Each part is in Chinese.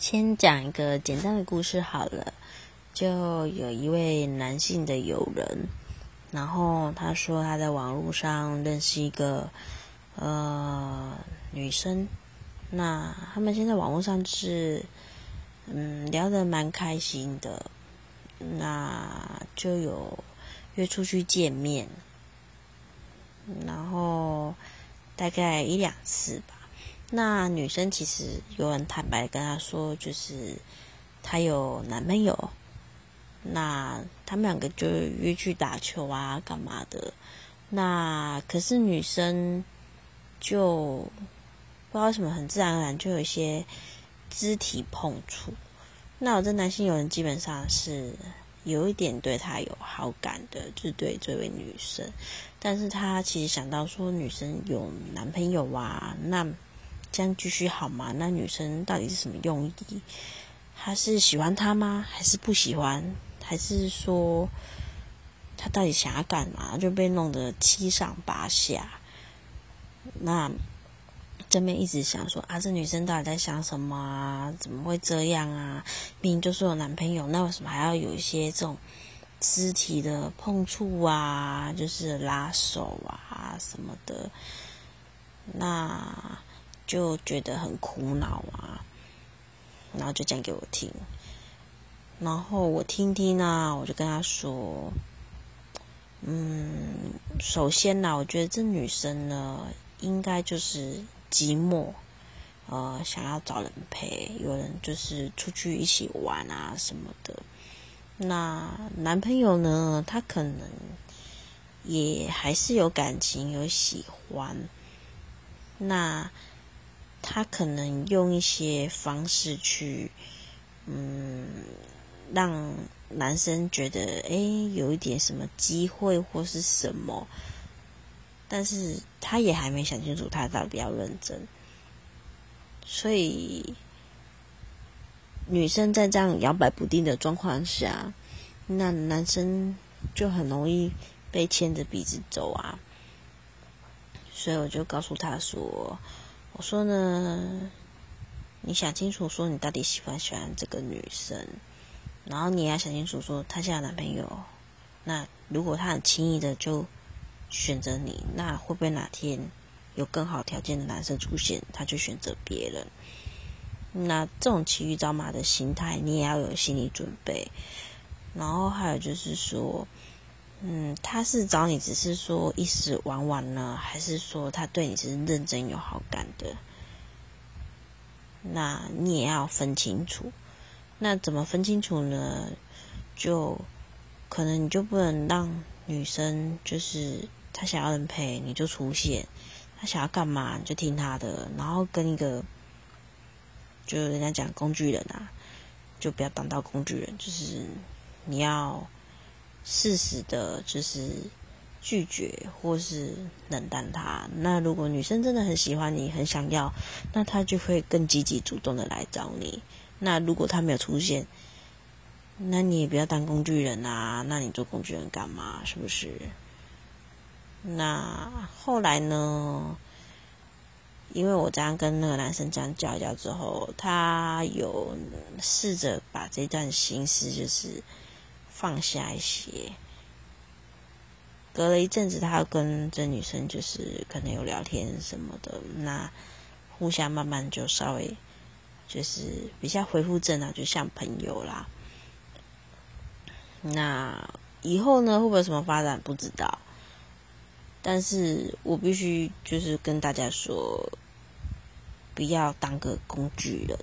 先讲一个简单的故事好了。就有一位男性的友人，然后他说他在网络上认识一个呃女生，那他们现在网络上是嗯聊得蛮开心的，那就有约出去见面，然后大概一两次吧。那女生其实有很坦白跟他说，就是她有男朋友。那他们两个就约去打球啊，干嘛的？那可是女生就不知道什么，很自然而然就有一些肢体碰触。那我这男性友人基本上是有一点对他有好感的，就是对这位女生。但是他其实想到说，女生有男朋友啊，那这样继续好吗？那女生到底是什么用意？他是喜欢他吗？还是不喜欢？还是说，他到底想要干嘛？就被弄得七上八下。那这边一直想说啊，这女生到底在想什么啊？怎么会这样啊？明明就是有男朋友，那为什么还要有一些这种肢体的碰触啊？就是拉手啊什么的，那就觉得很苦恼啊。然后就讲给我听。然后我听听啊，我就跟他说：“嗯，首先呢，我觉得这女生呢，应该就是寂寞，呃，想要找人陪，有人就是出去一起玩啊什么的。那男朋友呢，他可能也还是有感情，有喜欢。那他可能用一些方式去，嗯。”让男生觉得哎，有一点什么机会或是什么，但是他也还没想清楚，他到底要认真。所以女生在这样摇摆不定的状况下，那男生就很容易被牵着鼻子走啊。所以我就告诉他说：“我说呢，你想清楚，说你到底喜欢喜欢这个女生。”然后你也要想清楚，说她现在男朋友，那如果她很轻易的就选择你，那会不会哪天有更好条件的男生出现，他就选择别人？那这种骑驴找马的心态，你也要有心理准备。然后还有就是说，嗯，他是找你只是说一时玩玩呢，还是说他对你是认真有好感的？那你也要分清楚。那怎么分清楚呢？就可能你就不能让女生，就是她想要人陪，你就出现；她想要干嘛，你就听她的。然后跟一个，就人家讲工具人啊，就不要当到工具人，就是你要适时的，就是拒绝或是冷淡他。那如果女生真的很喜欢你，很想要，那她就会更积极主动的来找你。那如果他没有出现，那你也不要当工具人啊！那你做工具人干嘛？是不是？那后来呢？因为我这样跟那个男生这样叫一叫之后，他有试着把这段心思就是放下一些。隔了一阵子，他跟这女生就是可能有聊天什么的，那互相慢慢就稍微。就是比较恢复正常，就像朋友啦。那以后呢，会不会有什么发展不知道？但是我必须就是跟大家说，不要当个工具人，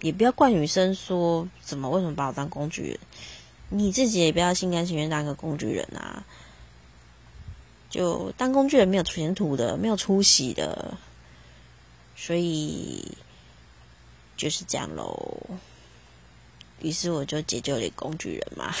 也不要怪女生说怎么为什么把我当工具人，你自己也不要心甘情愿当个工具人啊。就当工具人没有前途的，没有出息的，所以。就是这样喽，于是我就解救了工具人嘛。